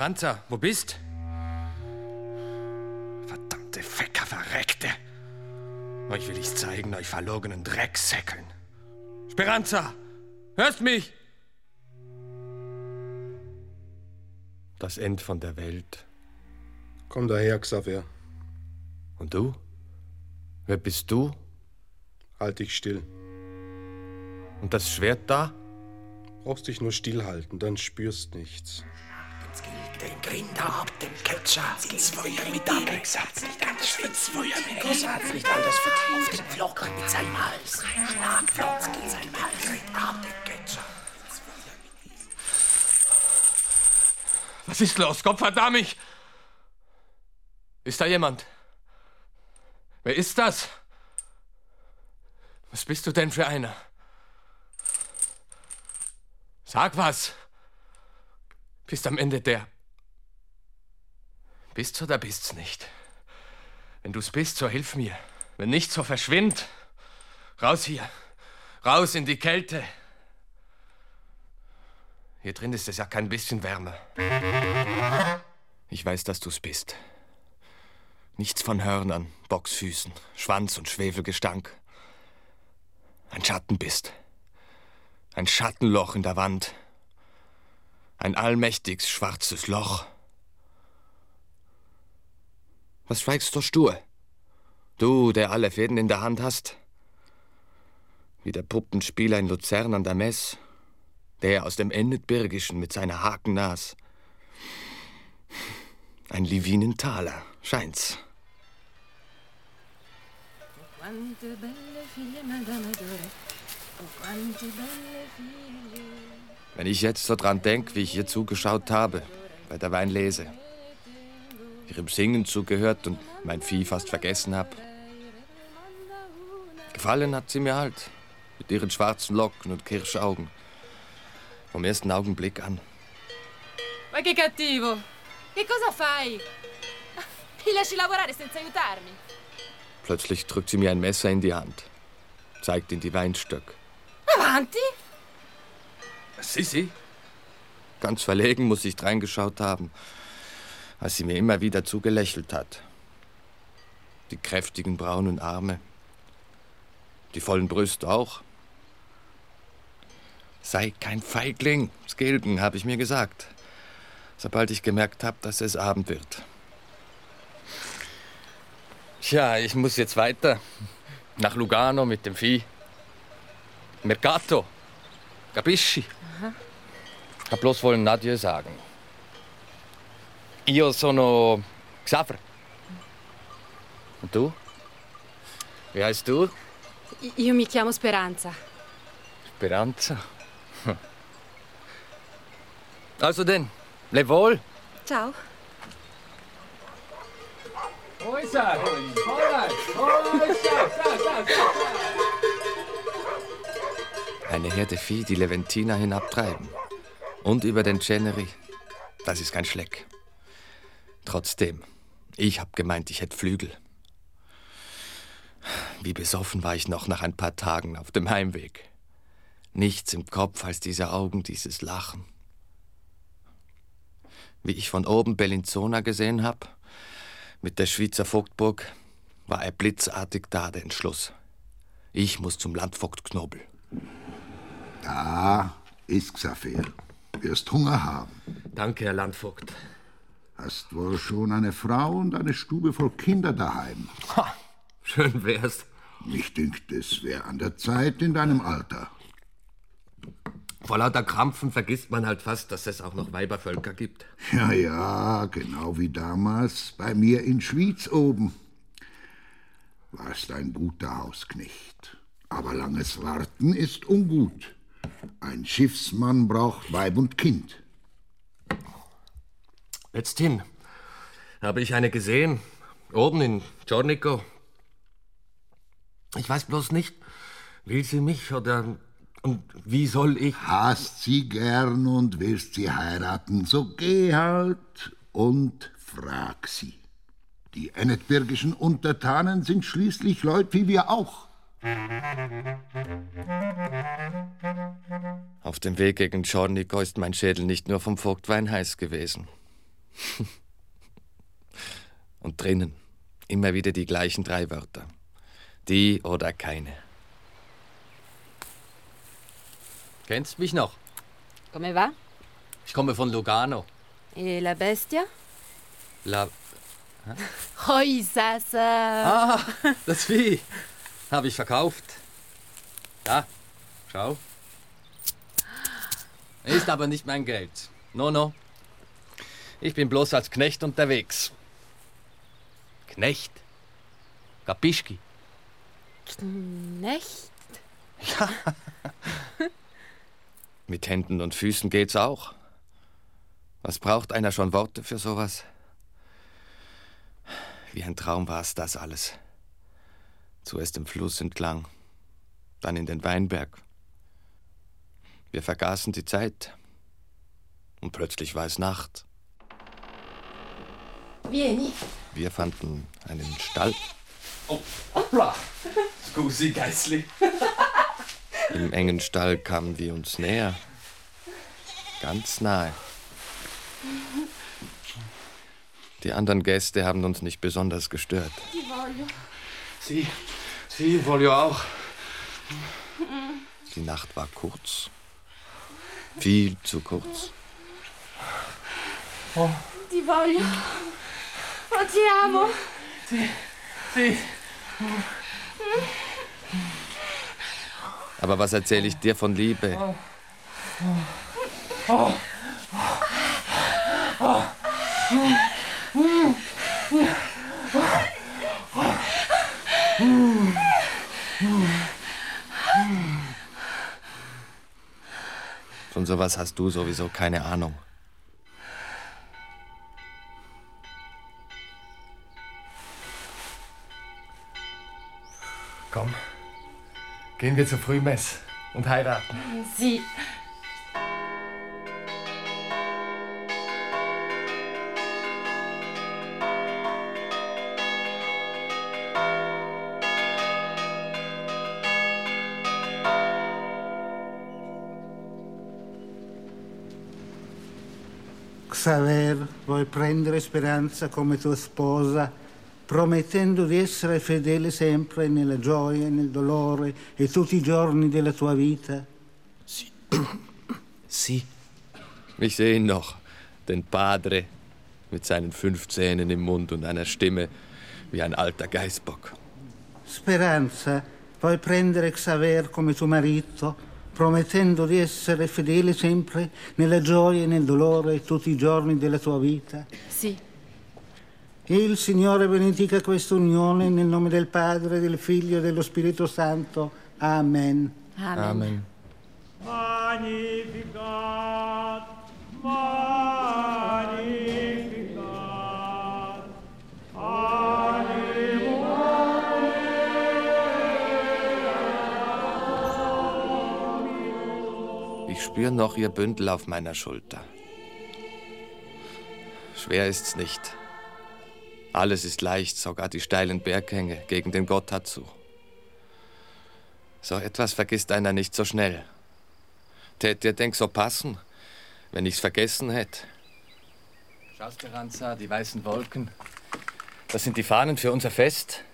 Speranza, wo bist? Verdammte Fecker, verreckte! Euch will ich zeigen, euch verlogenen Drecksäckeln. Speranza, hörst mich? Das End von der Welt. Komm daher, Xavier. Und du? Wer bist du? Halt dich still. Und das Schwert da? Brauchst dich nur stillhalten, dann spürst nichts. Den Grinder ab, den Ketcher, ins Feuer mit ab. Satz nicht an das ins Feuer mit ab. Satz nicht an das auf den Flock mit seinem Hals. Schlagflotz in seinem Hals. Ab den Ketcher. Was ist los? Gott verdammt mich! Ist da jemand? Wer ist das? Was bist du denn für einer? Sag was! Bist am Ende der. Bist's oder bist's nicht? Wenn du's bist, so hilf mir. Wenn nicht, so verschwind. Raus hier. Raus in die Kälte. Hier drin ist es ja kein bisschen wärmer. Ich weiß, dass du's bist. Nichts von Hörnern, Boxfüßen, Schwanz und Schwefelgestank. Ein Schatten bist. Ein Schattenloch in der Wand. Ein allmächtiges schwarzes Loch. Was schweigst du stur? Du, der alle Fäden in der Hand hast? Wie der Puppenspieler in Luzern an der Mess, der aus dem Ennetbirgischen mit seiner Hakennas. Ein Livinentaler, scheint's. Wenn ich jetzt so dran denk, wie ich ihr zugeschaut habe, bei der Weinlese, ihrem Singen zugehört und mein Vieh fast vergessen hab. Gefallen hat sie mir halt, mit ihren schwarzen Locken und Kirschaugen. Vom ersten Augenblick an. Ma che cattivo! Che cosa fai? Mi lasci lavorare senza aiutarmi? Plötzlich drückt sie mir ein Messer in die Hand, zeigt in die Weinstöck. Avanti! Sissi? Ganz verlegen muss ich dreingeschaut haben, als sie mir immer wieder zugelächelt hat. Die kräftigen braunen Arme, die vollen Brüste auch. Sei kein Feigling, Skilden, habe ich mir gesagt, sobald ich gemerkt habe, dass es Abend wird. Tja, ich muss jetzt weiter. Nach Lugano mit dem Vieh. Mercato. Capisci? Hab bloß wollen Adieu sagen. Io sono Xaver. Und du? Wie heißt du? Io mi chiamo Speranza. Speranza. Also denn, leb wohl. Ciao. Eine Herde Vieh, die Leventina hinabtreiben. Und über den Ceneri. Das ist kein Schleck. Trotzdem, ich hab gemeint, ich hätte Flügel. Wie besoffen war ich noch nach ein paar Tagen auf dem Heimweg. Nichts im Kopf als diese Augen, dieses Lachen. Wie ich von oben Bellinzona gesehen hab, mit der Schweizer Vogtburg, war er blitzartig da, der Entschluss. Ich muss zum Landvogt Knobel. Da ist Xaver. Wirst Hunger haben. Danke, Herr Landvogt. Hast wohl schon eine Frau und eine Stube voll Kinder daheim. Ha, schön wär's. Mich dünkt, es wär an der Zeit in deinem Alter. Vor lauter Krampfen vergisst man halt fast, dass es auch noch Weibervölker gibt. Ja, ja, genau wie damals bei mir in Schwyz oben. Warst ein guter Hausknecht. Aber langes Warten ist ungut. Ein Schiffsmann braucht Weib und Kind. Letzthin habe ich eine gesehen, oben in Giornico. Ich weiß bloß nicht, will sie mich oder und wie soll ich? Hast sie gern und willst sie heiraten, so geh halt und frag sie. Die ennetbirgischen Untertanen sind schließlich Leute wie wir auch. Auf dem Weg gegen Giornico ist mein Schädel nicht nur vom Vogtwein heiß gewesen. Und drinnen immer wieder die gleichen drei Wörter. Die oder keine. Kennst mich noch? Come va? Ich komme von Lugano. E la bestia? La Hoi, Sasa. ah, das Vieh habe ich verkauft. Da, schau. Ist aber nicht mein Geld. No, no. Ich bin bloß als Knecht unterwegs. Knecht? Kapischki? Knecht? Mit Händen und Füßen geht's auch. Was braucht einer schon Worte für sowas? Wie ein Traum war's das alles. Zuerst im Fluss entlang, dann in den Weinberg. Wir vergaßen die Zeit. Und plötzlich war es Nacht. Vieni. Wir fanden einen Stall. Hoppla! Scusi, Geissli. Im engen Stall kamen wir uns näher. Ganz nahe. Die anderen Gäste haben uns nicht besonders gestört. Sie, Sie voglio auch. Die Nacht war kurz. Viel zu kurz. Ti voglio. Oh, ti amo. Sie. Aber was erzähle ich dir von Liebe? Von sowas hast du sowieso keine Ahnung. Gehen wir zur Frühmess und heiraten. Sì. Xaver, vuoi prendere Speranza come tua sposa, promettendo di essere fedele sempre nella gioia, nel dolore e tutti i giorni della tua vita? Sie? Ich sehe ihn noch, den Padre, mit seinen fünf Zähnen im Mund und einer Stimme wie ein alter Geißbock. Speranza, vuoi prendere Xaver come tuo marito, promettendo di essere fedele sempre nella gioia e nel dolore e tutti i giorni della tua vita? Sì. Il Signore benedica questa unione nel nome del Padre, del Figlio e dello Spirito Santo. Amen. Amen. Amen. Magnificat, Magnificat, Ich spüre noch ihr Bündel auf meiner Schulter. Schwer ist's nicht. Alles ist leicht, sogar die steilen Berghänge gegen den Gotthard zu. So etwas vergisst einer nicht so schnell. Tät dir denk so passen, wenn ich's vergessen hätte. Schau, Speranza, die weißen Wolken. Das sind die Fahnen für unser Fest.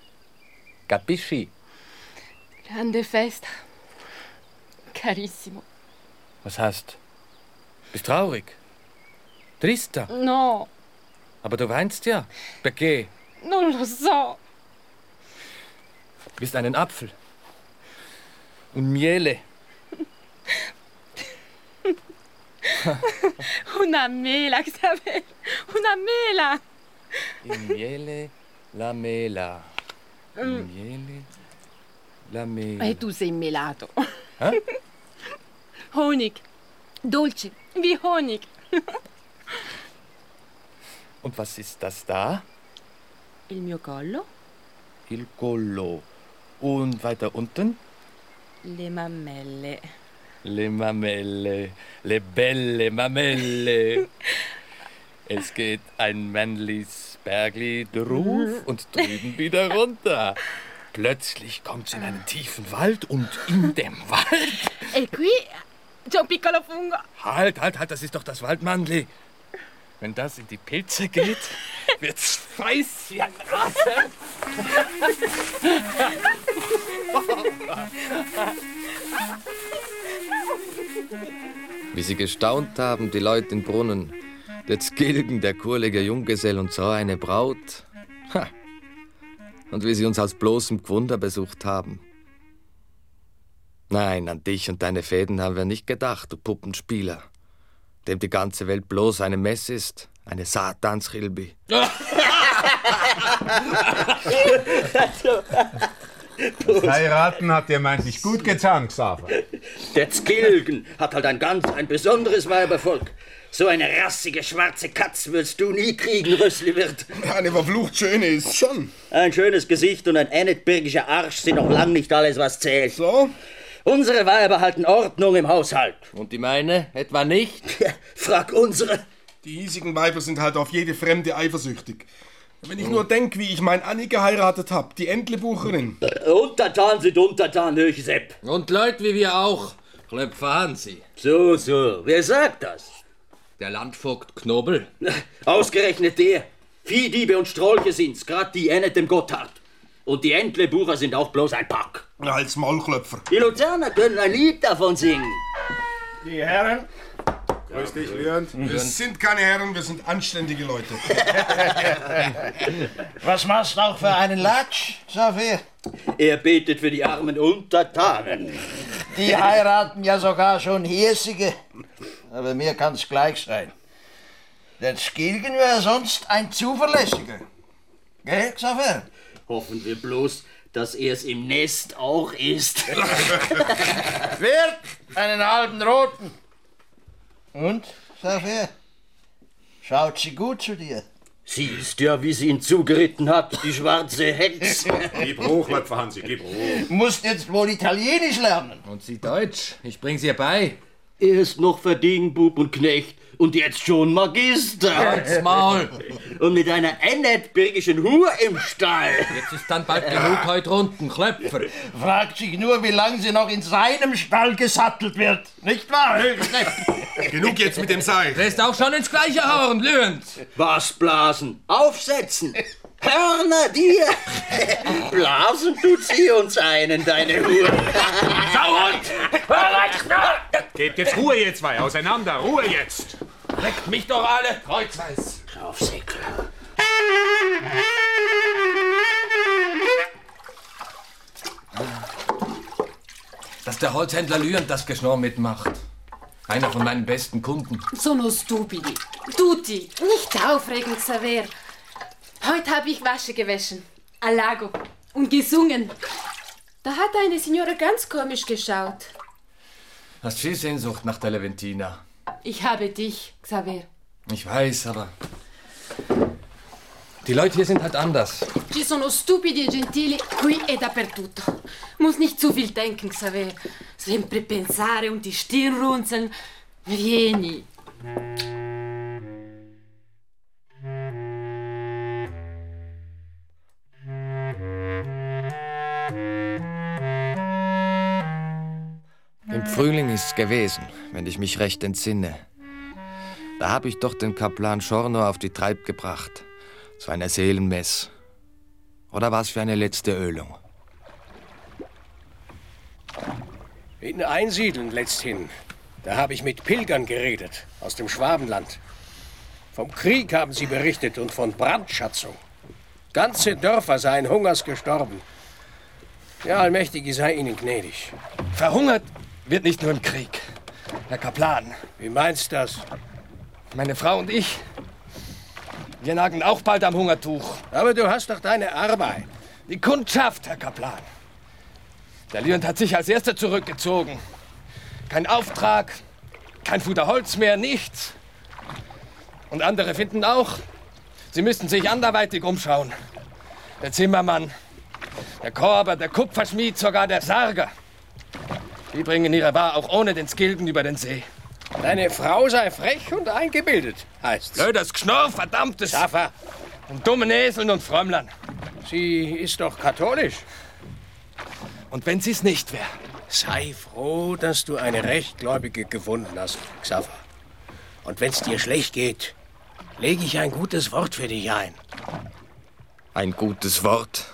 Capisci? Grande festa. Carissimo. Was heißt? Bist traurig? Trista? No, Aber du weinst ja. Perché? non lo so. Bist einen Apfel. Und Miele. Una mela, Xaver. Una mela. Miele, la mela. Il miele, la mela. E tu sei melato. Eh? Honig. Dolce. Wie Honig. Und was ist das da? Il mio collo? Il collo. Und weiter unten? Le mammelle. Le Mamelle, le belle Mamelle. Es geht ein Männlis Bergli drauf und drüben wieder runter. Plötzlich kommt's in einen tiefen Wald und in dem Wald. E qui c'è un piccolo fungo. Halt, halt, halt, das ist doch das Waldmannli. Wenn das in die Pilze geht, wird's Fäuschen rasen. Wie sie gestaunt haben, die Leute im Brunnen, der Zgilgen, der kurlige Junggesell und so eine Braut. Ha. Und wie sie uns aus bloßem Gewunder besucht haben. Nein, an dich und deine Fäden haben wir nicht gedacht, du Puppenspieler, dem die ganze Welt bloß eine Mess ist, eine Satanschilbi. Das Heiraten hat dir meintlich gut getan, Xaver. Der Zgilgen hat halt ein ganz ein besonderes Weibervolk. So eine rassige schwarze Katz wirst du nie kriegen, Rössliwirt. Eine verflucht schöne ist schon. Ein schönes Gesicht und ein ennetbirgischer Arsch sind noch lang nicht alles, was zählt. So? Unsere Weiber halten Ordnung im Haushalt. Und die meine etwa nicht? Frag unsere. Die hiesigen Weiber sind halt auf jede Fremde eifersüchtig. Wenn ich nur denk, wie ich mein Anni geheiratet hab, die Entlebucherin. Untertan sind untertan, Höchsepp. Und Leute wie wir auch. Klöpfer Hansi. So, so. Wer sagt das? Der Landvogt Knobel. Ausgerechnet der. Viehdiebe und Strolche sind's, grad die Ennet dem Gotthard. Und die Entlebucher sind auch bloß ein Pack. Als Maulklöpfer. Die Luzerner können ein Lied davon singen. Die Herren. Grüß dich, Lüand. Wir sind keine Herren, wir sind anständige Leute. Was machst du auch für einen Latsch, Xavier? Er betet für die armen Untertanen. Die heiraten ja sogar schon Hirsige. Aber mir kann's gleich sein. Der Skilgen wäre sonst ein zuverlässiger. Gell, Xavier? Hoffen wir bloß, dass er es im Nest auch ist. Wirt, einen halben roten. Und, Xavier? Schaut sie gut zu dir? Siehst ja, wie sie ihn zugeritten hat, die schwarze Hetz. Gib hoch, Klöpfer Hansi, gib hoch. Musst jetzt wohl Italienisch lernen. Und sie Deutsch. Ich bring's ihr bei. Er ist noch Verdingbub und Knecht und jetzt schon Magister. Halt's Maul. Und mit einer ennetbirgischen Hur im Stall. Jetzt ist dann bald genug heute runden, Klöpfer. Fragt sich nur, wie lange sie noch in seinem Stall gesattelt wird. Nicht wahr? Genug jetzt mit dem Seil. Lässt auch schon ins gleiche Horn, Lünd. Was blasen? Aufsetzen! Hörner dir! Blasen tut sie uns einen, deine Hur. Gebt jetzt Ruhe, ihr zwei, auseinander, Ruhe jetzt. Leckt mich doch alle, kreuzweis. Aufsäckel. Dass der Holzhändler Lüend das Geschnorr mitmacht. Einer von meinen besten Kunden. Sono stupidi. Tutti. Nicht aufregen, Xaver. Heute habe ich Wasche gewaschen. Al Lago. Und gesungen. Da hat eine Signora ganz komisch geschaut. Hast viel Sehnsucht nach der Leventina. Ich habe dich, Xaver. Ich weiß, aber. Die Leute hier sind halt anders. Ci sono stupidi e gentili qui e dappertutto. Muss nicht zu viel denken, Xaver. Sempre pensare und die Stirn runzeln. Vieni. Frühling ist's gewesen, wenn ich mich recht entsinne. Da hab ich doch den Kaplan Schorno auf die Treib gebracht. Zu einer Seelenmess. Oder war's für eine letzte Ölung? In Einsiedeln letzthin. Da habe ich mit Pilgern geredet, aus dem Schwabenland. Vom Krieg haben sie berichtet und von Brandschatzung. Ganze Dörfer seien Hungers gestorben. Der Allmächtige sei ihnen gnädig. Verhungert wird nicht nur im Krieg. Herr Kaplan, Wie meinst das? meine Frau und ich, wir nagen auch bald am Hungertuch. Aber du hast doch deine Arbeit. Die Kundschaft, Herr Kaplan. Der Lüend hat sich als erster zurückgezogen. Kein Auftrag, kein Fuder Holz mehr, nichts. Und andere finden auch, sie müssten sich anderweitig umschauen. Der Zimmermann, der Korber, der Kupferschmied, sogar der Sarger. Die bringen ihre Ware auch ohne den Skilden über den See. Deine Frau sei frech und eingebildet, heißt's. Blödes Geschnorr, verdammtes! Schaffer, Und dummen Eseln und Frömmlern. sie ist doch katholisch. Und wenn sie's nicht wäre, Sei froh, dass du eine Rechtgläubige gefunden hast, Xaver. Und wenn's dir schlecht geht, lege ich ein gutes Wort für dich ein. Ein gutes Wort.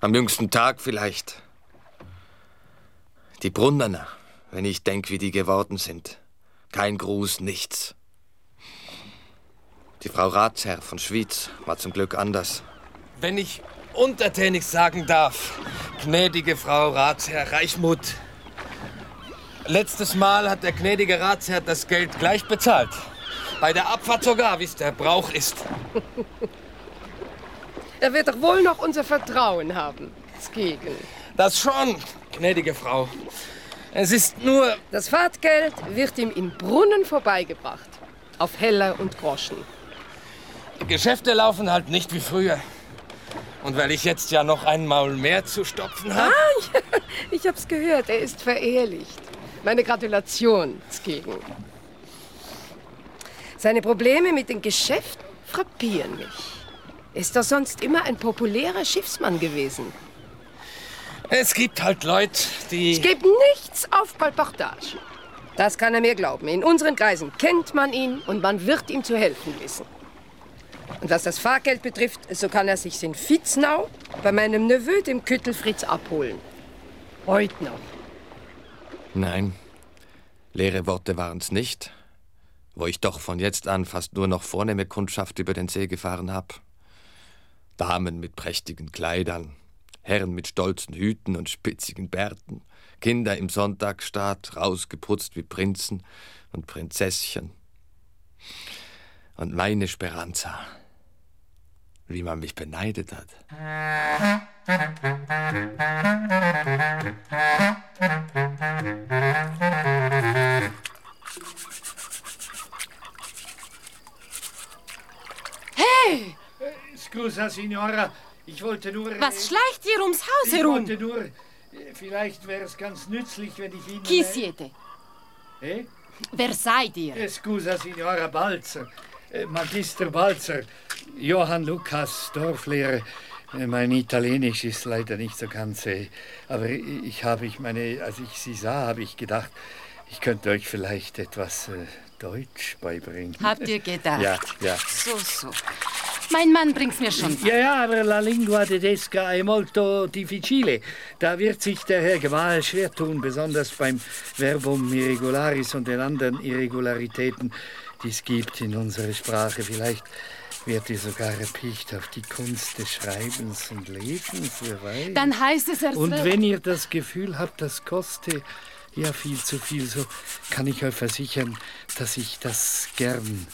Am jüngsten Tag vielleicht. Die Brunnerner, wenn ich denk, wie die geworden sind. Kein Gruß, nichts. Die Frau Ratsherr von Schwyz war zum Glück anders. Wenn ich untertänig sagen darf, gnädige Frau Ratsherr Reichmuth. Letztes Mal hat der gnädige Ratsherr das Geld gleich bezahlt. Bei der Abfahrt sogar, wie es der Brauch ist. Er wird doch wohl noch unser Vertrauen haben. Skegen. Das schon, gnädige Frau. Es ist nur... Das Fahrtgeld wird ihm im Brunnen vorbeigebracht. Auf Heller und Groschen. Die Geschäfte laufen halt nicht wie früher. Und weil ich jetzt ja noch ein Maul mehr zu stopfen habe... Ah, ja, ich hab's gehört. Er ist verehelicht. Meine Gratulation, Skegen. Seine Probleme mit den Geschäften frappieren mich. Ist doch sonst immer ein populärer Schiffsmann gewesen. Es gibt halt Leute, die... Es gibt nichts auf Kolportage. Das kann er mir glauben. In unseren Kreisen kennt man ihn und man wird ihm zu helfen wissen. Und was das Fahrgeld betrifft, so kann er sich in Vitznau bei meinem Neveu, dem Küttelfritz, abholen. Heute noch. Nein, leere Worte waren's nicht, wo ich doch von jetzt an fast nur noch vornehme Kundschaft über den See gefahren hab. Damen mit prächtigen Kleidern, Herren mit stolzen Hüten und spitzigen Bärten, Kinder im Sonntagsstaat, rausgeputzt wie Prinzen und Prinzesschen. Und meine Speranza, wie man mich beneidet hat. Hey! Scusa, Signora, ich wollte nur... Was schleicht ihr ums Haus ich herum? wollte nur... äh, Vielleicht wäre es ganz nützlich, wenn ich Ihnen... Chi siete? Eh? Wer seid ihr? Scusa, Signora Balzer. Eh, Magister Balzer. Johann Lukas, Dorflehrer. Eh, Mein Italienisch ist leider nicht so ganz, aber ich ich habe, ich meine, als ich Sie sah, habe ich gedacht, ich könnte euch vielleicht etwas äh, Deutsch beibringen. Habt ihr gedacht? Ja, ja. So, so. Mein Mann bringt's mir schon. Ja, ja, aber la lingua tedesca è molto difficile. Da wird sich der Herr Gemahl schwer tun, besonders beim Verbum irregularis und den anderen Irregularitäten, die es gibt in unserer Sprache. Vielleicht wird ihr sogar erpicht auf die Kunst des Schreibens und Lesens, wer weiß. Dann heißt es erst Und wenn ihr das Gefühl habt, das koste ja viel zu viel, so kann ich euch versichern, dass ich das gern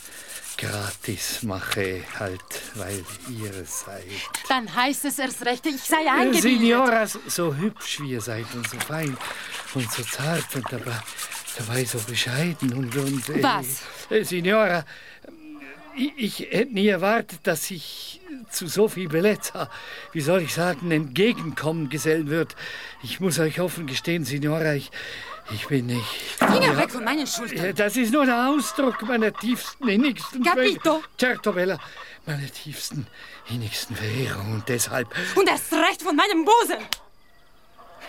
gratis mache, halt, weil ihr seid. Dann heißt es erst recht, ich sei eingebildet. Signora, so- so hübsch wie ihr seid und so fein und so zart und dabei, dabei so bescheiden und... und äh, Was? Äh, Signora, ich, ich hätte nie erwartet, dass ich zu so viel Bellezza, wie soll ich sagen, entgegenkommen gesellen wird. Ich muss euch offen gestehen, Signora, ich, ich bin nicht... Finger weg von meinen Schultern. Das ist nur der Ausdruck meiner tiefsten, innigsten Capito? Certo, Bella, meiner tiefsten, innigsten Verehrung und deshalb... Und erst recht von meinem Busen.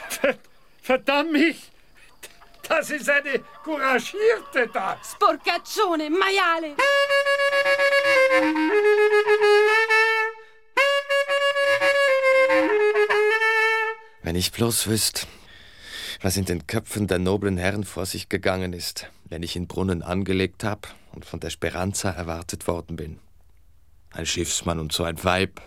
Ver- Verdammt mich! Das ist eine couragierte da. Sporcaccione, maiale. Wenn ich bloß wüsst, was in den Köpfen der noblen Herren vor sich gegangen ist, wenn ich in Brunnen angelegt hab und von der Speranza erwartet worden bin. Ein Schiffsmann und so ein Weib.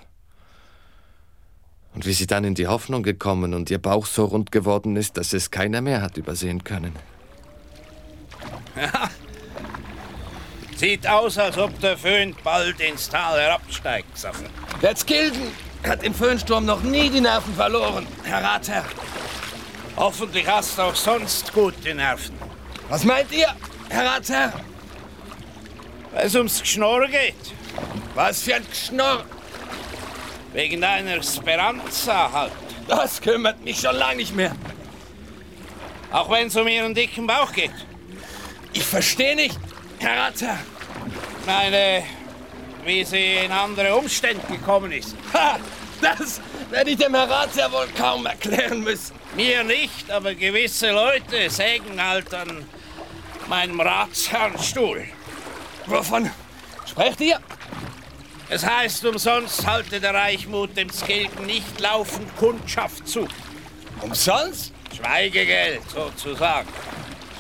Und wie sie dann in die Hoffnung gekommen und ihr Bauch so rund geworden ist, dass es keiner mehr hat übersehen können. Sieht aus, als ob der Föhn bald ins Tal herabsteigt, Sache. Der Skilden hat im Föhnsturm noch nie die Nerven verloren, Herr Ratsherr. Hoffentlich hast du auch sonst gute Nerven. Was meint ihr, Herr Ratsherr? Wenn es ums Geschnorr geht. Was für ein Geschnorr? Wegen deiner Speranza halt. Das kümmert mich schon lange nicht mehr. Auch wenn es um ihren dicken Bauch geht. Ich verstehe nicht, Herr Ratsherr. Meine, wie sie in andere Umstände gekommen ist. Ha! Das werde ich dem Herr Ratsherr wohl kaum erklären müssen. Mir nicht, aber gewisse Leute sägen halt an meinem Ratsherrnstuhl. Wovon Sprecht ihr? Es heißt, umsonst halte der Reichmut dem Skilgen nicht laufend Kundschaft zu. Umsonst? Schweigegeld, sozusagen.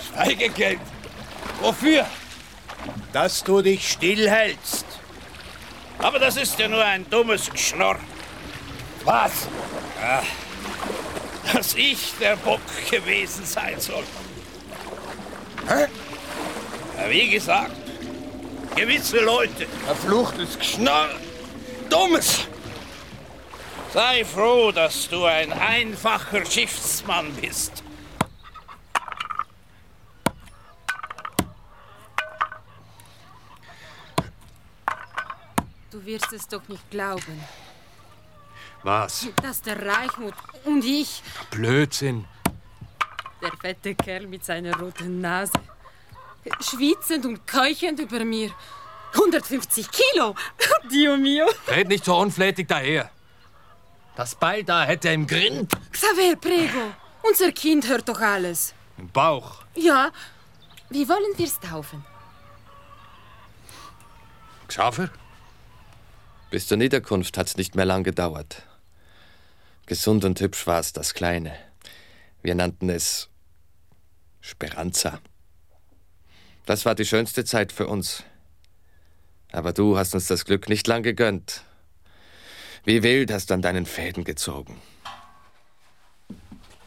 Schweigegeld? Wofür? Dass du dich stillhältst. Aber das ist ja nur ein dummes Geschnorr. Was? Ja, dass ich der Bock gewesen sein soll. Hä? Ja, wie gesagt, gewisse Leute. Verfluchtes Geschnorr. Dummes. Sei froh, dass du ein einfacher Schiffsmann bist. Du wirst es doch nicht glauben, Was? dass der Reichmut und ich, Blödsinn. der fette Kerl mit seiner roten Nase, schwitzend und keuchend über mir, 150 Kilo, Dio mio. Red nicht so unflätig daher. Das Beil da hätte im Grind. Xaver, prego, unser Kind hört doch alles. Im Bauch. Ja, wie wollen wir's taufen? Xaver? Bis zur Niederkunft hat's nicht mehr lang gedauert. Gesund und hübsch war's, das Kleine. Wir nannten es Speranza. Das war die schönste Zeit für uns. Aber du hast uns das Glück nicht lang gegönnt. Wie wild hast du an deinen Fäden gezogen.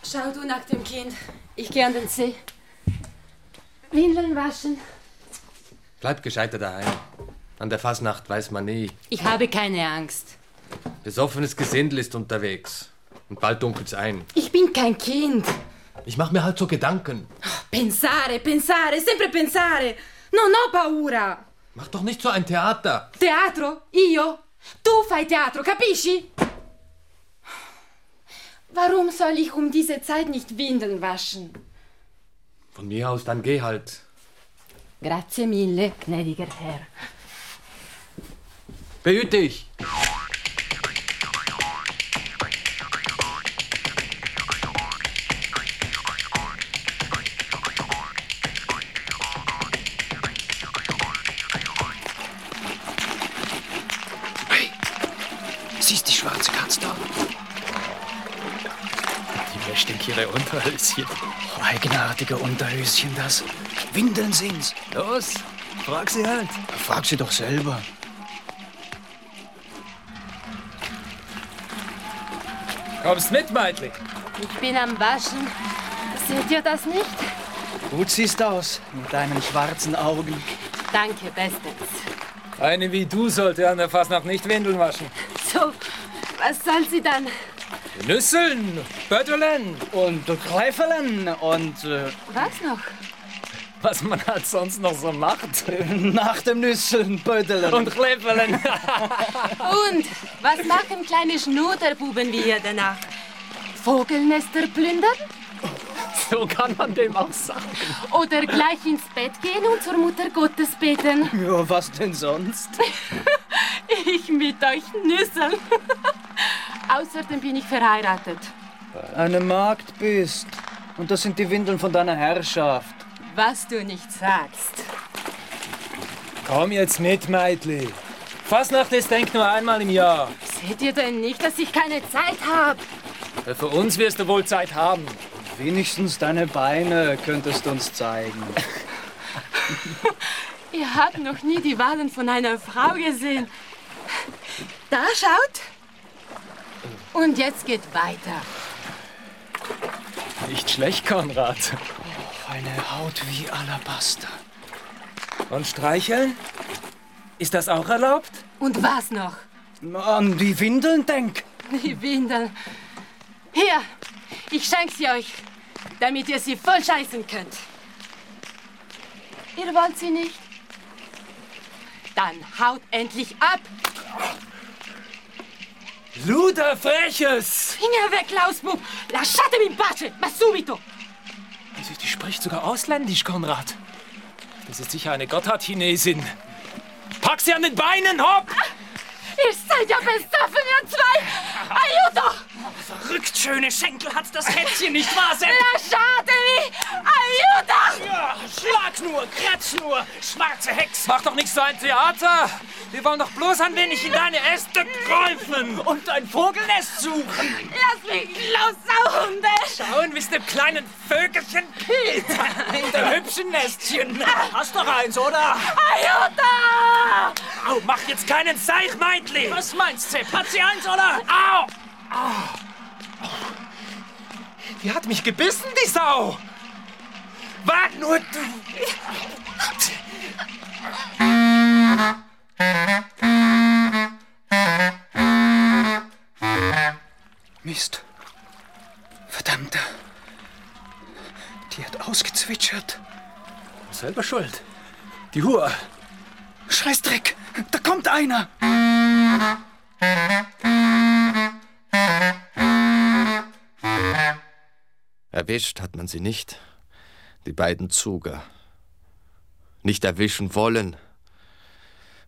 Schau du nach dem Kind. Ich gehe an den See. Windeln waschen. Bleib gescheiter daheim. An der Fasnacht weiß man nie. Ich habe keine Angst. Besoffenes Gesindel ist unterwegs. Und bald dunkelt's ein. Ich bin kein Kind. Ich mach mir halt so Gedanken. Pensare, pensare, sempre pensare. Non ho paura. Mach doch nicht so ein Theater. Teatro? Io? Tu fai teatro, capisci? Warum soll ich um diese Zeit nicht Windeln waschen? Von mir aus, dann geh halt. Grazie mille, gnädiger Herr. Behüte dich. Ihre Unterhöschen. Oh, eigenartige Unterhöschen das. Windeln sind's. Los, frag sie halt. Frag sie doch selber. Kommst mit, Meitli? Ich bin am Waschen. Seht ihr das nicht? Gut siehst aus, mit deinen schwarzen Augen. Danke, bestens. Eine wie du sollte an der Fasnacht nicht Windeln waschen. So, was soll sie dann? Nüsseln, Böttelen. Und Kräufeln und... Äh, Was noch? Was man halt sonst noch so macht. nach dem Nüsseln, Böttelen. Und Kläpfeln. Und was machen kleine Schnuderbuben wie ihr danach? Vogelnester plündern? So kann man dem auch sagen. Oder gleich ins Bett gehen und zur Mutter Gottes beten? Ja, was denn sonst? Ich mit euch Nüsseln. Außerdem bin ich verheiratet. Eine Magd bist. Und das sind die Windeln von deiner Herrschaft. Was du nicht sagst. Komm jetzt mit, Meitli. Fasnacht ist denk nur einmal im Jahr. Seht ihr denn nicht, dass ich keine Zeit habe? Für uns wirst du wohl Zeit haben. Wenigstens deine Beine könntest du uns zeigen. Ihr habt noch nie die Wahlen von einer Frau gesehen. Da schaut. Und jetzt geht weiter. Nicht schlecht, Konrad. Eine Haut wie Alabaster. Und streicheln? Ist das auch erlaubt? Und was noch? An die Windeln denk. Die Windeln. Hier, ich schenke sie euch, damit ihr sie voll scheißen könnt. Ihr wollt sie nicht? Dann haut endlich ab. Luder Freches! Finger weg, Lausbub! Lasciatemi in pace, ma subito! Die, die spricht sogar ausländisch, Konrad. Das ist sicher eine Gotthard-Chinesin. Pack sie an den Beinen, hopp! Ihr seid ja besoffen, ihr zwei! Aiuto! Verrückt schöne Schenkel hat das Kätzchen, nicht wahr, Sepp? Ja, schade wie. Ayuda! Ja, schlag nur, kratz nur, schwarze Hex. Mach doch nicht so ein Theater! Wir wollen doch bloß ein wenig in deine Äste greifen. Und ein Vogelnest suchen. Lass mich los, Sauhunde! Schauen, wie's dem kleinen Vögelchen geht. In dem hübschen Nestchen. Hast doch eins, oder? Ayuda! Au, mach jetzt keinen Seich, Meitli! Was meinst du, Sepp? Hat sie eins, oder? Au! Au! Die hat mich gebissen, die Sau! Wart nur du! Mist. Verdammter. Die hat ausgezwitschert. Selber schuld. Die Hure. Scheißdreck, da kommt einer. Erwischt hat man sie nicht. Die beiden Zuger. Nicht erwischen wollen.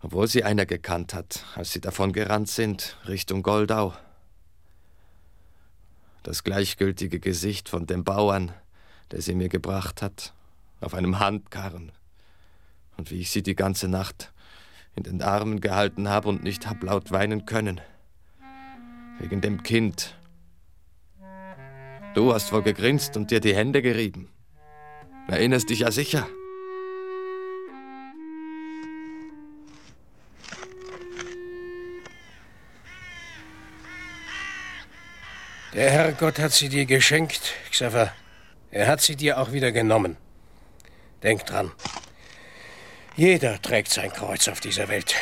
Obwohl sie einer gekannt hat, als sie davon gerannt sind, Richtung Goldau. Das gleichgültige Gesicht von dem Bauern, der sie mir gebracht hat, auf einem Handkarren. Und wie ich sie die ganze Nacht in den Armen gehalten habe und nicht hab laut weinen können. Wegen dem Kind. Du hast wohl gegrinst und dir die Hände gerieben. Erinnerst dich ja sicher. Der Herrgott hat sie dir geschenkt, Xaver. Er hat sie dir auch wieder genommen. Denk dran. Jeder trägt sein Kreuz auf dieser Welt.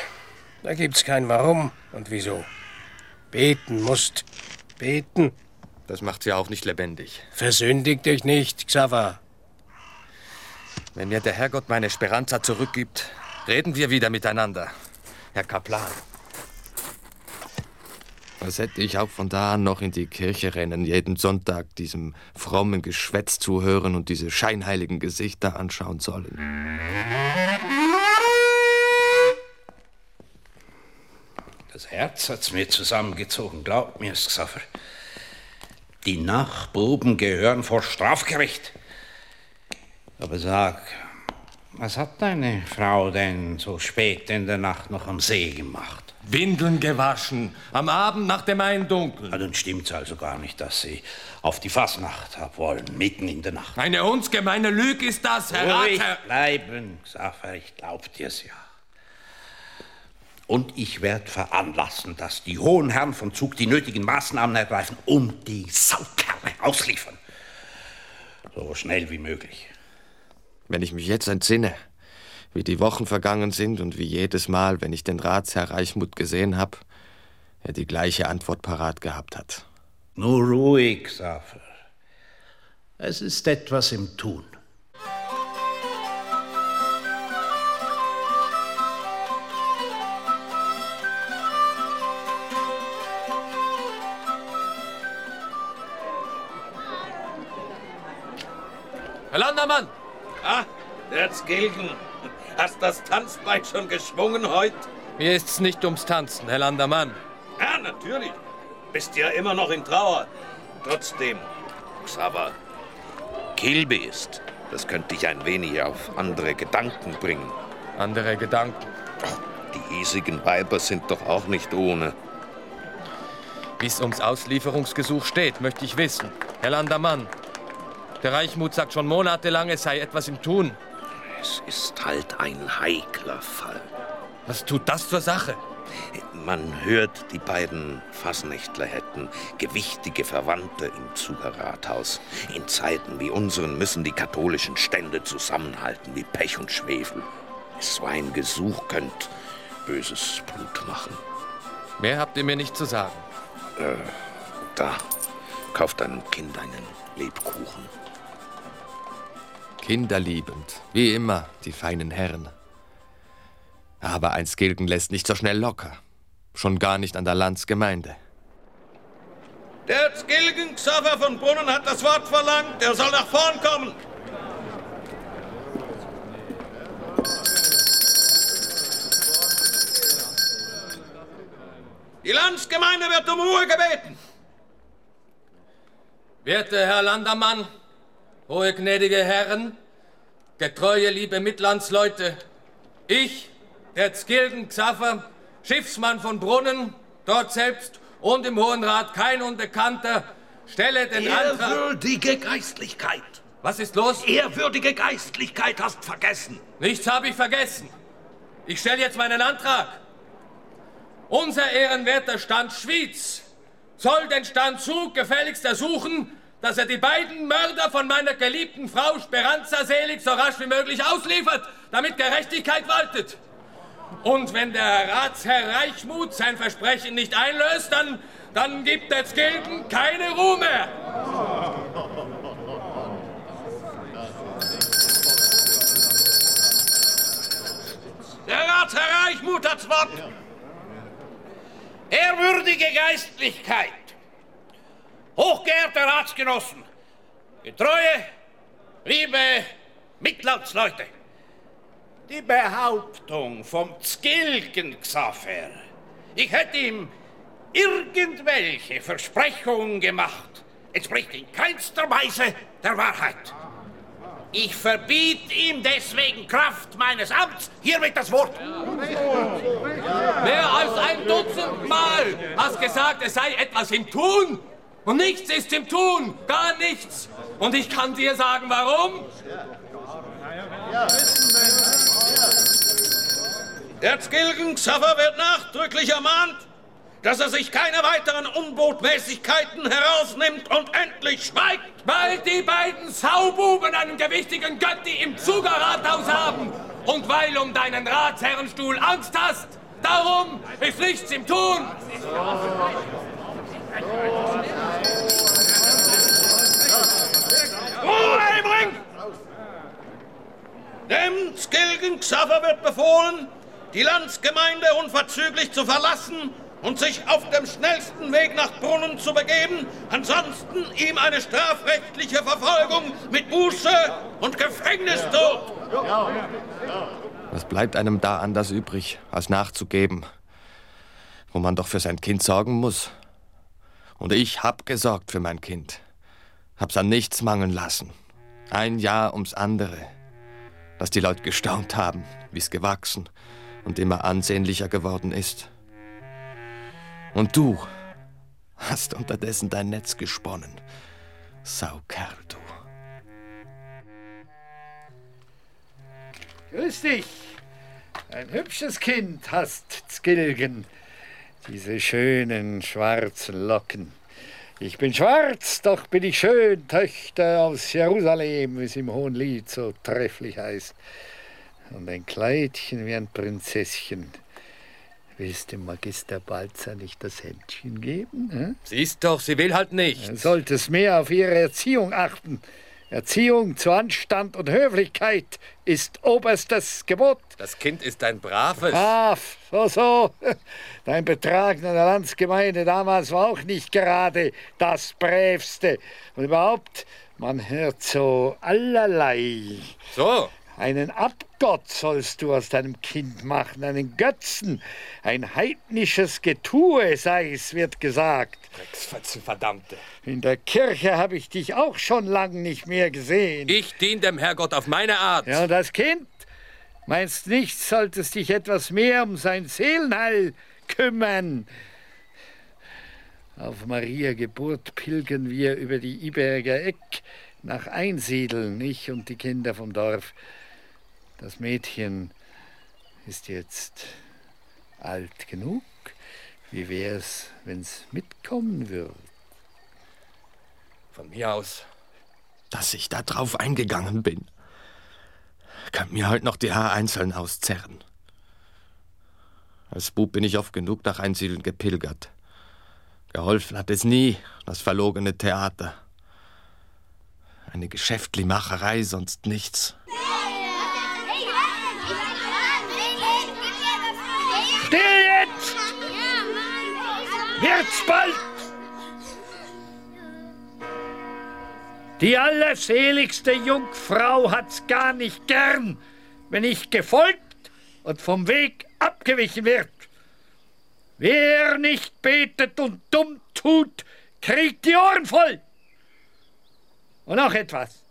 Da gibt's kein Warum und Wieso. Beten musst. Beten. Das macht sie auch nicht lebendig. Versündig dich nicht, Xaver. Wenn mir der Herrgott meine Speranza zurückgibt, reden wir wieder miteinander. Herr Kaplan. Was hätte ich auch von da an noch in die Kirche rennen, jeden Sonntag diesem frommen Geschwätz zuhören und diese scheinheiligen Gesichter anschauen sollen. Das Herz hat's mir zusammengezogen, glaubt mir's, Xaver. Die Nachbuben gehören vor Strafgericht. Aber sag, was hat deine Frau denn so spät in der Nacht noch am See gemacht? Windeln gewaschen, am Abend nach dem Eindunkeln. Na, dann stimmt's also gar nicht, dass sie auf die Fasnacht hab wollen, mitten in der Nacht. Eine hundsgemeine Lüge ist das, Herr Ruhig Ratsherr. bleiben, Xaver, ich glaub dir's ja. Und ich werde veranlassen, dass die hohen Herren vom Zug die nötigen Maßnahmen ergreifen und die Saukerle ausliefern. So schnell wie möglich. Wenn ich mich jetzt entsinne, wie die Wochen vergangen sind und wie jedes Mal, wenn ich den Ratsherr Reichmuth gesehen habe, er die gleiche Antwort parat gehabt hat. Nur ruhig, Xaver. Es ist etwas im Tun. Herr Landermann! Ah, der Skilgen. Hast das Tanzbein schon geschwungen heut? Mir ist's nicht ums Tanzen, Herr Landermann. Ja, natürlich. Bist ja immer noch in Trauer. Trotzdem, Xaver, Kilbe ist. Das könnte dich ein wenig auf andere Gedanken bringen. Andere Gedanken? Die hiesigen Weiber sind doch auch nicht ohne. Wie's ums Auslieferungsgesuch steht, möchte ich wissen. Herr Landermann, der Reichmut sagt schon monatelang, es sei etwas im Tun. Es ist halt ein heikler Fall. Was tut das zur Sache? Man hört, die beiden Fassnächtler hätten gewichtige Verwandte im Zuger Rathaus. In Zeiten wie unseren müssen die katholischen Stände zusammenhalten wie Pech und Schwefel. So ein Gesuch könnt böses Blut machen. Mehr habt ihr mir nicht zu sagen. Äh, da, kauft deinem Kind einen Lebkuchen. Kinderliebend, wie immer, die feinen Herren. Aber ein Skilgen lässt nicht so schnell locker. Schon gar nicht an der Landsgemeinde. Der Skilgen Xaver von Brunnen hat das Wort verlangt. Er soll nach vorn kommen. Die Landsgemeinde wird um Ruhe gebeten. Werte Herr Landermann, hohe gnädige Herren, getreue liebe Mitlandsleute, ich, der Zgilden Xaffer, Schiffsmann von Brunnen, dort selbst und im Hohen Rat kein Unbekannter, stelle den Antrag... Ehrwürdige Geistlichkeit! Was ist los? Ehrwürdige Geistlichkeit hast vergessen! Nichts habe ich vergessen. Ich stelle jetzt meinen Antrag. Unser ehrenwerter Stand Schwyz soll den Stand Zug gefälligst ersuchen, dass er die beiden Mörder von meiner geliebten Frau Speranza selig so rasch wie möglich ausliefert, damit Gerechtigkeit waltet. Und wenn der Ratsherr Reichmuth sein Versprechen nicht einlöst, dann, dann gibt der Skilden keine Ruhe mehr. Der Ratsherr Reichmuth hat's Wort! Ehrwürdige Geistlichkeit! Hochgeehrte Ratsgenossen! Getreue, liebe Mitlandsleute! Die Behauptung vom Zgilgen-Xaver, ich hätte ihm irgendwelche Versprechungen gemacht, entspricht in keinster Weise der Wahrheit. Ich verbiete ihm deswegen Kraft meines Amts hiermit das Wort. Mehr als ein Dutzend Mal hast gesagt, es sei etwas im Tun. Und nichts ist im Tun, gar nichts. Und ich kann dir sagen, warum. Der Zgilgen Xaver wird nachdrücklich ermahnt, dass er sich keine weiteren Unbotmäßigkeiten herausnimmt und endlich schweigt. Weil die beiden Saububen einen gewichtigen Götti im Zugerrathaus haben. Und weil um deinen Ratsherrenstuhl Angst hast. Darum ist nichts im Tun. Ruhe im Ring! Dem Skilgen Xaver wird befohlen, die Landsgemeinde unverzüglich zu verlassen und sich auf dem schnellsten Weg nach Brunnen zu begeben, ansonsten ihm eine strafrechtliche Verfolgung mit Buße und Gefängnis droht. Was bleibt einem da anders übrig, als nachzugeben, wo man doch für sein Kind sorgen muss? Und ich hab gesorgt für mein Kind. Hab's an nichts mangeln lassen. Ein Jahr ums andere. Dass die Leute gestaunt haben, wie's gewachsen und immer ansehnlicher geworden ist. Und du hast unterdessen dein Netz gesponnen. Saukerl, du. Grüß dich. Ein hübsches Kind hast, Zgilgen. Diese schönen schwarzen Locken. Ich bin schwarz, doch bin ich schön, Töchter aus Jerusalem, wie es im Hohen Lied so trefflich heißt. Und ein Kleidchen wie ein Prinzesschen. Willst dem Magister Balzer nicht das Händchen geben? Hm? Siehst doch, sie will halt nicht. Du solltest mehr auf ihre Erziehung achten. Erziehung zu Anstand und Höflichkeit ist oberstes Gebot. Das Kind ist ein braves. Brav, so, so. Dein Betragen in der Landsgemeinde damals war auch nicht gerade das Brävste. Und überhaupt, man hört so allerlei. So. Einen Abgott sollst du aus deinem Kind machen, einen Götzen. Ein heidnisches Getue sei es, wird gesagt. Verdammte. In der Kirche habe ich dich auch schon lang nicht mehr gesehen. Ich dien dem Herrgott auf meine Art. Ja, und das Kind? Meinst nicht, solltest dich etwas mehr um sein Seelenheil kümmern? Auf Maria Geburt pilgern wir über die Iberger Eck nach Einsiedeln, ich und die Kinder vom Dorf. Das Mädchen ist jetzt alt genug. Wie wär's, wenn's mitkommen würde? Von mir aus. Dass ich da drauf eingegangen bin. Könnt mir halt noch die Haare einzeln auszerren. Als Bub bin ich oft genug nach Einsiedeln gepilgert. Geholfen hat es nie, das verlogene Theater. Eine Geschäftlimacherei, sonst nichts. Still jetzt! Wird's bald! Die allerseligste Jungfrau hat's gar nicht gern, wenn ich gefolgt und vom Weg abgewichen wird. Wer nicht betet und dumm tut, kriegt die Ohren voll. Und noch etwas.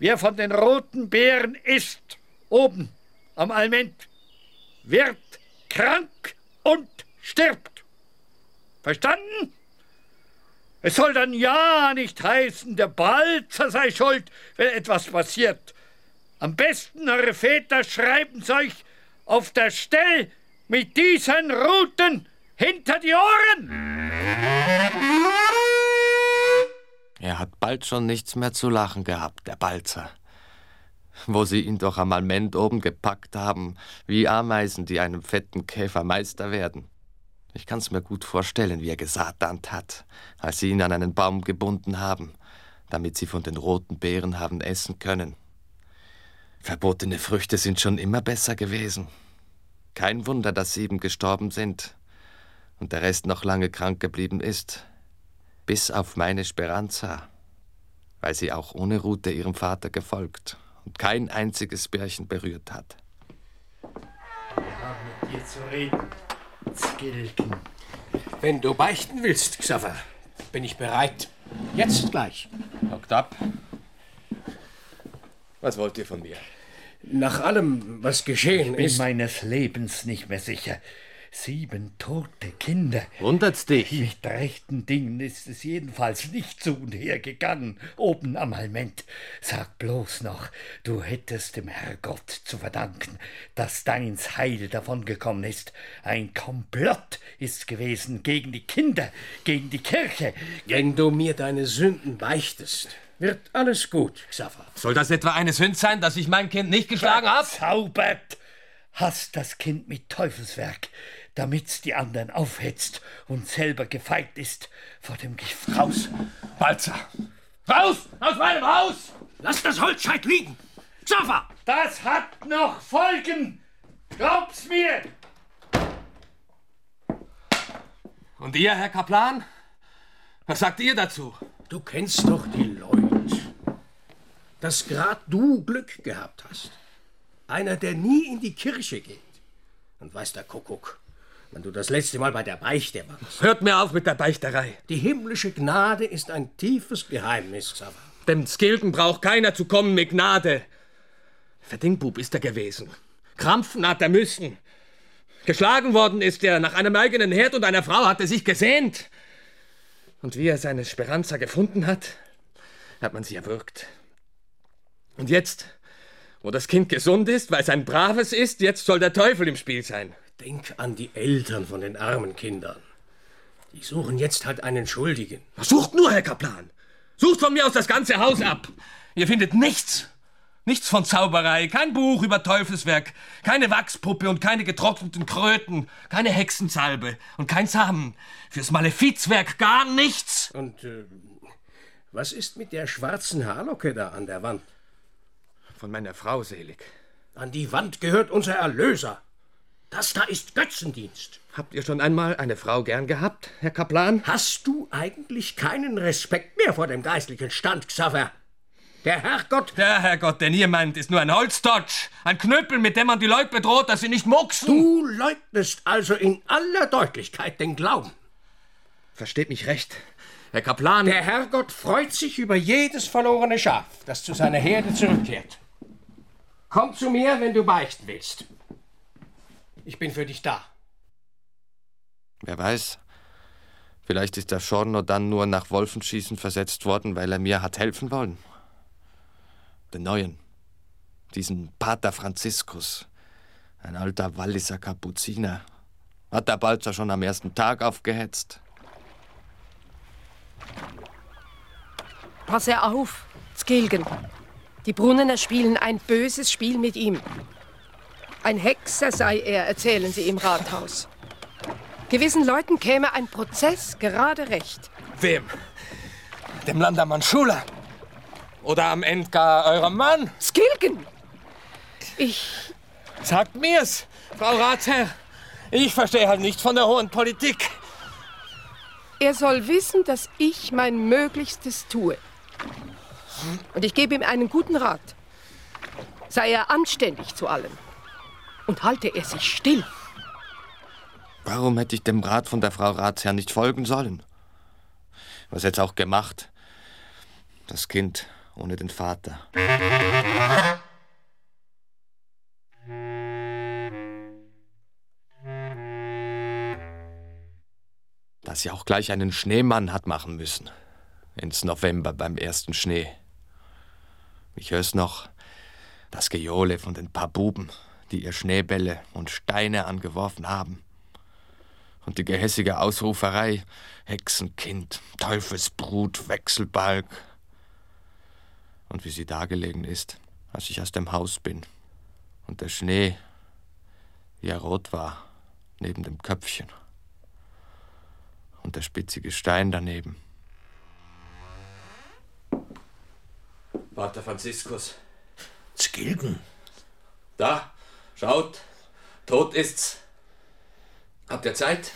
Wer von den roten Beeren isst, oben am Alment, wird krank und stirbt. Verstanden? Es soll dann ja nicht heißen, der Balzer sei schuld, wenn etwas passiert. Am besten eure Väter schreiben's euch auf der Stelle mit diesen Ruten hinter die Ohren. Er hat bald schon nichts mehr zu lachen gehabt, der Balzer. Wo sie ihn doch am Alment oben gepackt haben, wie Ameisen, die einem fetten Käfer Meister werden. Ich kann's mir gut vorstellen, wie er gesatant hat, als sie ihn an einen Baum gebunden haben, damit sie von den roten Beeren haben essen können. Verbotene Früchte sind schon immer besser gewesen. Kein Wunder, dass sieben gestorben sind und der Rest noch lange krank geblieben ist. Bis auf meine Speranza, weil sie auch ohne Rute ihrem Vater gefolgt und kein einziges Bärchen berührt hat. mit dir zu reden, Skilken. Wenn du beichten willst, Xaver, bin ich bereit. Jetzt gleich. Hockt ab. Was wollt ihr von mir? Nach allem, was geschehen Ich bin ist. meines Lebens nicht mehr sicher. Sieben tote Kinder. Wundert's dich? Mit rechten Dingen ist es jedenfalls nicht zu und her gegangen, oben am Alment. Sag bloß noch, du hättest dem Herrgott zu verdanken, dass deins Heil davongekommen ist. Ein Komplott ist gewesen gegen die Kinder, gegen die Kirche. Wenn du mir deine Sünden beichtest, wird alles gut, Xaver. Soll das etwa eine Sünd sein, dass ich mein Kind nicht geschlagen habe? Zaubert! Hast das Kind mit Teufelswerk, damit's die anderen aufhetzt und selber gefeit ist vor dem Gift. Raus! Balzer! Raus aus meinem Haus! Lass das Holzscheit liegen! Xaver! Das hat noch Folgen! Glaub's mir! Und ihr, Herr Kaplan? Was sagt ihr dazu? Du kennst doch die Leute. Dass grad du Glück gehabt hast. Einer, der nie in die Kirche geht. Und weiß der Kuckuck, wenn du das letzte Mal bei der Beichte warst. Hört mir auf mit der Beichterei. Die himmlische Gnade ist ein tiefes Geheimnis, Xaver. Dem Skilken braucht keiner zu kommen mit Gnade. Verdingbub ist er gewesen. Krampfen hat er müssen. Geschlagen worden ist er nach einem eigenen Herd und einer Frau hat er sich gesehnt. Und wie er seine Speranza gefunden hat, hat man sie erwürgt. Und jetzt, wo das Kind gesund ist, weil es ein braves ist, jetzt soll der Teufel im Spiel sein. Denk an die Eltern von den armen Kindern. Die suchen jetzt halt einen Schuldigen. Sucht nur, Herr Kaplan. Sucht von mir aus das ganze Haus ab. Ihr findet nichts. Nichts von Zauberei, kein Buch über Teufelswerk, keine Wachspuppe und keine getrockneten Kröten, keine Hexensalbe und kein Samen. Fürs Malefizwerk gar nichts. Und äh, was ist mit der schwarzen Haarlocke da an der Wand? Von meiner Frau selig. An die Wand gehört unser Erlöser. Das da ist Götzendienst. Habt ihr schon einmal eine Frau gern gehabt, Herr Kaplan? Hast du eigentlich keinen Respekt mehr vor dem geistlichen Stand, Xaver? Der Herrgott. Der Herrgott, den ihr meint, ist nur ein Holzdotsch. Ein Knüppel, mit dem man die Leute bedroht, dass sie nicht mucksen. Du leugnest also in aller Deutlichkeit den Glauben. Versteht mich recht. Herr Kaplan. Der Herrgott freut sich über jedes verlorene Schaf, das zu seiner Herde zurückkehrt. Komm zu mir, wenn du beichten willst. Ich bin für dich da. Wer weiß, vielleicht ist der Schorno dann nur nach Wolfenschießen versetzt worden, weil er mir hat helfen wollen. Den neuen, diesen Pater Franziskus, ein alter Walliser Kapuziner, hat der Balzer schon am ersten Tag aufgehetzt. Pass er auf, Skilgen. Die Brunnener spielen ein böses Spiel mit ihm. Ein Hexer sei er, erzählen sie im Rathaus. Gewissen Leuten käme ein Prozess gerade recht. Wem? Dem Landermann Schuler? Oder am Ende gar eurem Mann? Skilgen! Ich. Sagt mir's, Frau Ratsherr. Ich verstehe halt nicht von der hohen Politik. Er soll wissen, dass ich mein Möglichstes tue. Und ich gebe ihm einen guten Rat. Sei er anständig zu allem. Und halte er sich still. Warum hätte ich dem Rat von der Frau Ratsherr nicht folgen sollen? Was jetzt auch gemacht? Das Kind ohne den Vater. Dass sie auch gleich einen Schneemann hat machen müssen. Ins November beim ersten Schnee. Ich hör's noch, das Gejohle von den paar Buben, die ihr Schneebälle und Steine angeworfen haben. Und die gehässige Ausruferei Hexenkind, Teufelsbrut, Wechselbalg. Und wie sie dagelegen ist, als ich aus dem Haus bin. Und der Schnee, wie er rot war, neben dem Köpfchen. Und der spitzige Stein daneben. Pater Franziskus. Skilgen. Da, schaut, tot ist's. Habt ihr Zeit?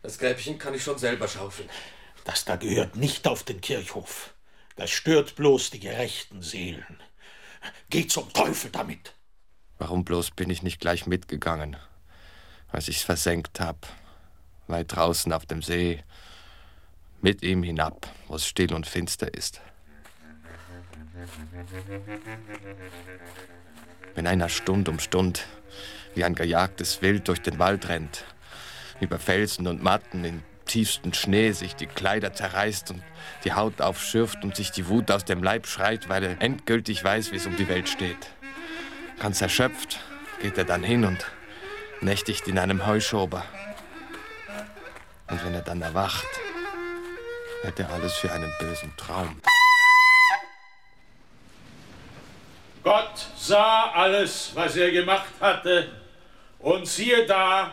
Das Gräbchen kann ich schon selber schaufeln. Das da gehört nicht auf den Kirchhof. Das stört bloß die gerechten Seelen. Geh zum Teufel damit. Warum bloß bin ich nicht gleich mitgegangen, als ich's versenkt hab, weit draußen auf dem See, mit ihm hinab, wo es still und finster ist. Wenn einer Stund um Stund wie ein gejagtes Wild durch den Wald rennt, über Felsen und Matten in tiefsten Schnee sich die Kleider zerreißt und die Haut aufschürft und sich die Wut aus dem Leib schreit, weil er endgültig weiß, wie es um die Welt steht. Ganz erschöpft geht er dann hin und nächtigt in einem Heuschober. Und wenn er dann erwacht, hält er alles für einen bösen Traum. Gott sah alles, was er gemacht hatte, und siehe da,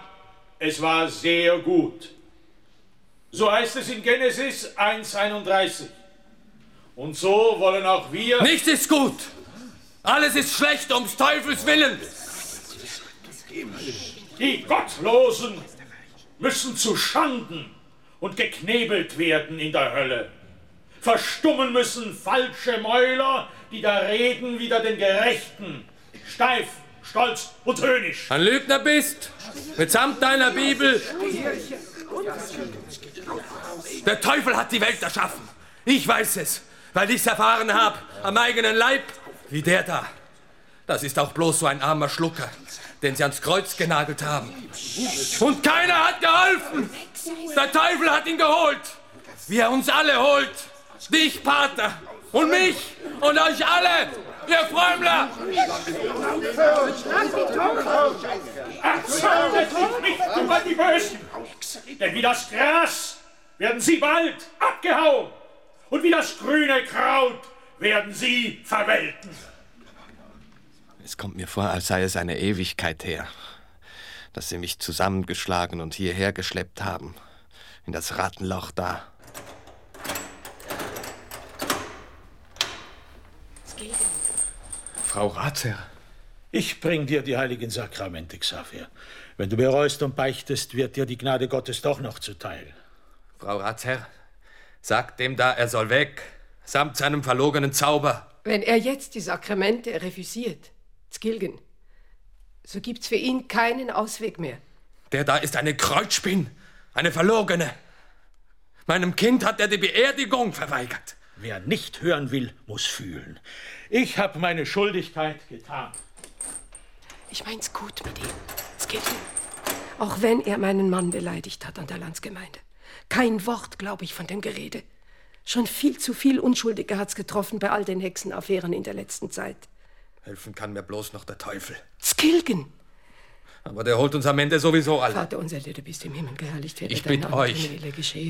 es war sehr gut. So heißt es in Genesis 1,31. Und so wollen auch wir. Nichts ist gut! Alles ist schlecht ums Teufels Willen! Die Gottlosen müssen zu Schanden und geknebelt werden in der Hölle. Verstummen müssen falsche Mäuler, die da reden wider den Gerechten. Steif, stolz und höhnisch. Ein Lügner bist, mitsamt deiner Bibel. Der Teufel hat die Welt erschaffen. Ich weiß es, weil ich's erfahren habe am eigenen Leib, wie der da. Das ist auch bloß so ein armer Schlucker, den sie ans Kreuz genagelt haben. Und keiner hat geholfen. Der Teufel hat ihn geholt, wie er uns alle holt. Dich, Pater, und mich und euch alle, ihr Frömmler. Erzürnet euch nicht über die Bösen, denn wie das Gras werden sie bald abgehauen und wie das grüne Kraut werden sie verwelten. Es kommt mir vor, als sei es eine Ewigkeit her, dass sie mich zusammengeschlagen und hierher geschleppt haben. In das Rattenloch da. Frau Ratsherr. Ich bring dir die heiligen Sakramente, Xavier. Wenn du bereust und beichtest, wird dir die Gnade Gottes doch noch zuteil. Frau Ratsherr, sagt dem da, er soll weg, samt seinem verlogenen Zauber. Wenn er jetzt die Sakramente refusiert, Skilgen, so gibt's für ihn keinen Ausweg mehr. Der da ist eine Kreuzspinn, eine Verlogene. Meinem Kind hat er die Beerdigung verweigert. Wer nicht hören will, muss fühlen. Ich habe meine Schuldigkeit getan. Ich mein's gut mit ihm, Skilgen. Auch wenn er meinen Mann beleidigt hat an der Landsgemeinde. Kein Wort, glaube ich, von dem Gerede. Schon viel zu viel Unschuldige hat's getroffen bei all den Hexenaffären in der letzten Zeit. Helfen kann mir bloß noch der Teufel. Skilgen! Aber der holt uns am Ende sowieso alle. Vater unser, der du bist im Himmel, geheiligt werde Ich bitte Name, euch,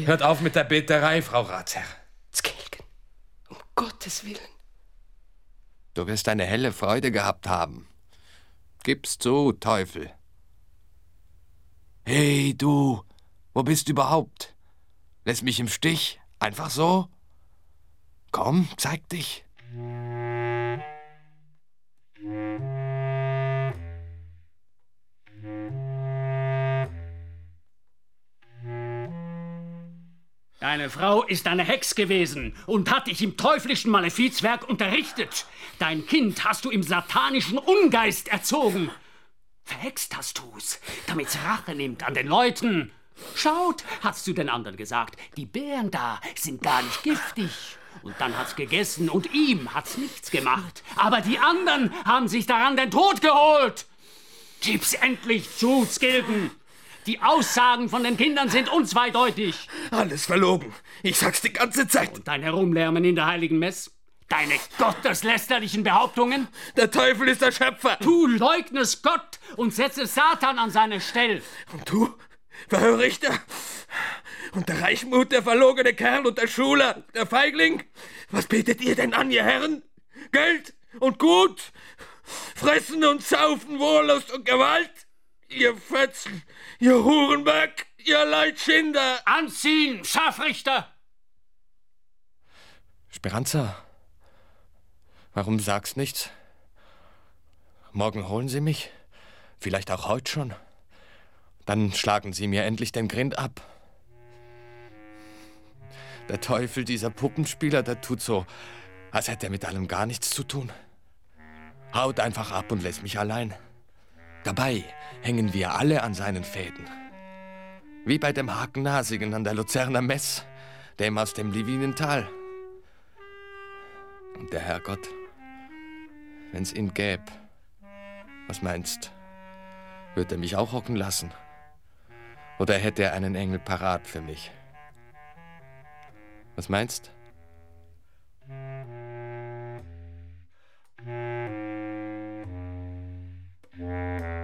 hört auf mit der Beterei, Frau Ratsherr. Gottes Willen. Du wirst eine helle Freude gehabt haben. Gib's zu, Teufel. Hey, du, wo bist du überhaupt? Lässt mich im Stich? Einfach so? Komm, zeig dich. Deine Frau ist eine Hex gewesen und hat dich im teuflischen Malefizwerk unterrichtet. Dein Kind hast du im satanischen Ungeist erzogen. Verhext hast du's, damit's Rache nimmt an den Leuten Schaut, hat's zu den anderen gesagt, die Bären da sind gar nicht giftig. Und dann hat's gegessen und ihm hat's nichts gemacht. Aber die anderen haben sich daran den Tod geholt. Gib's endlich zu, Skilden. Die Aussagen von den Kindern sind unzweideutig. Alles verlogen. Ich sag's die ganze Zeit. Und dein Herumlärmen in der heiligen Mess? Deine gotteslästerlichen Behauptungen? Der Teufel ist der Schöpfer. Du leugnest Gott und setzt Satan an seine Stelle. Und du, Verhör Richter? Und der Reichmut, der verlogene Kerl und der Schuler, der Feigling? Was betet ihr denn an, ihr Herren? Geld und Gut? Fressen und Saufen, Wohllust und Gewalt? Ihr Fötzen, ihr Hurenberg, ihr Leitschinder! Anziehen, Scharfrichter! Speranza, warum sagst nichts? Morgen holen Sie mich? Vielleicht auch heute schon? Dann schlagen Sie mir endlich den Grind ab. Der Teufel, dieser Puppenspieler, der tut so, als hätte er mit allem gar nichts zu tun. Haut einfach ab und lässt mich allein. Dabei hängen wir alle an seinen Fäden. Wie bei dem Hakennasigen an der Luzerner Mess, dem aus dem Livinental. Und der Herrgott, wenn's ihn gäb, was meinst, wird er mich auch hocken lassen? Oder hätte er einen Engel parat für mich? Was meinst? Thank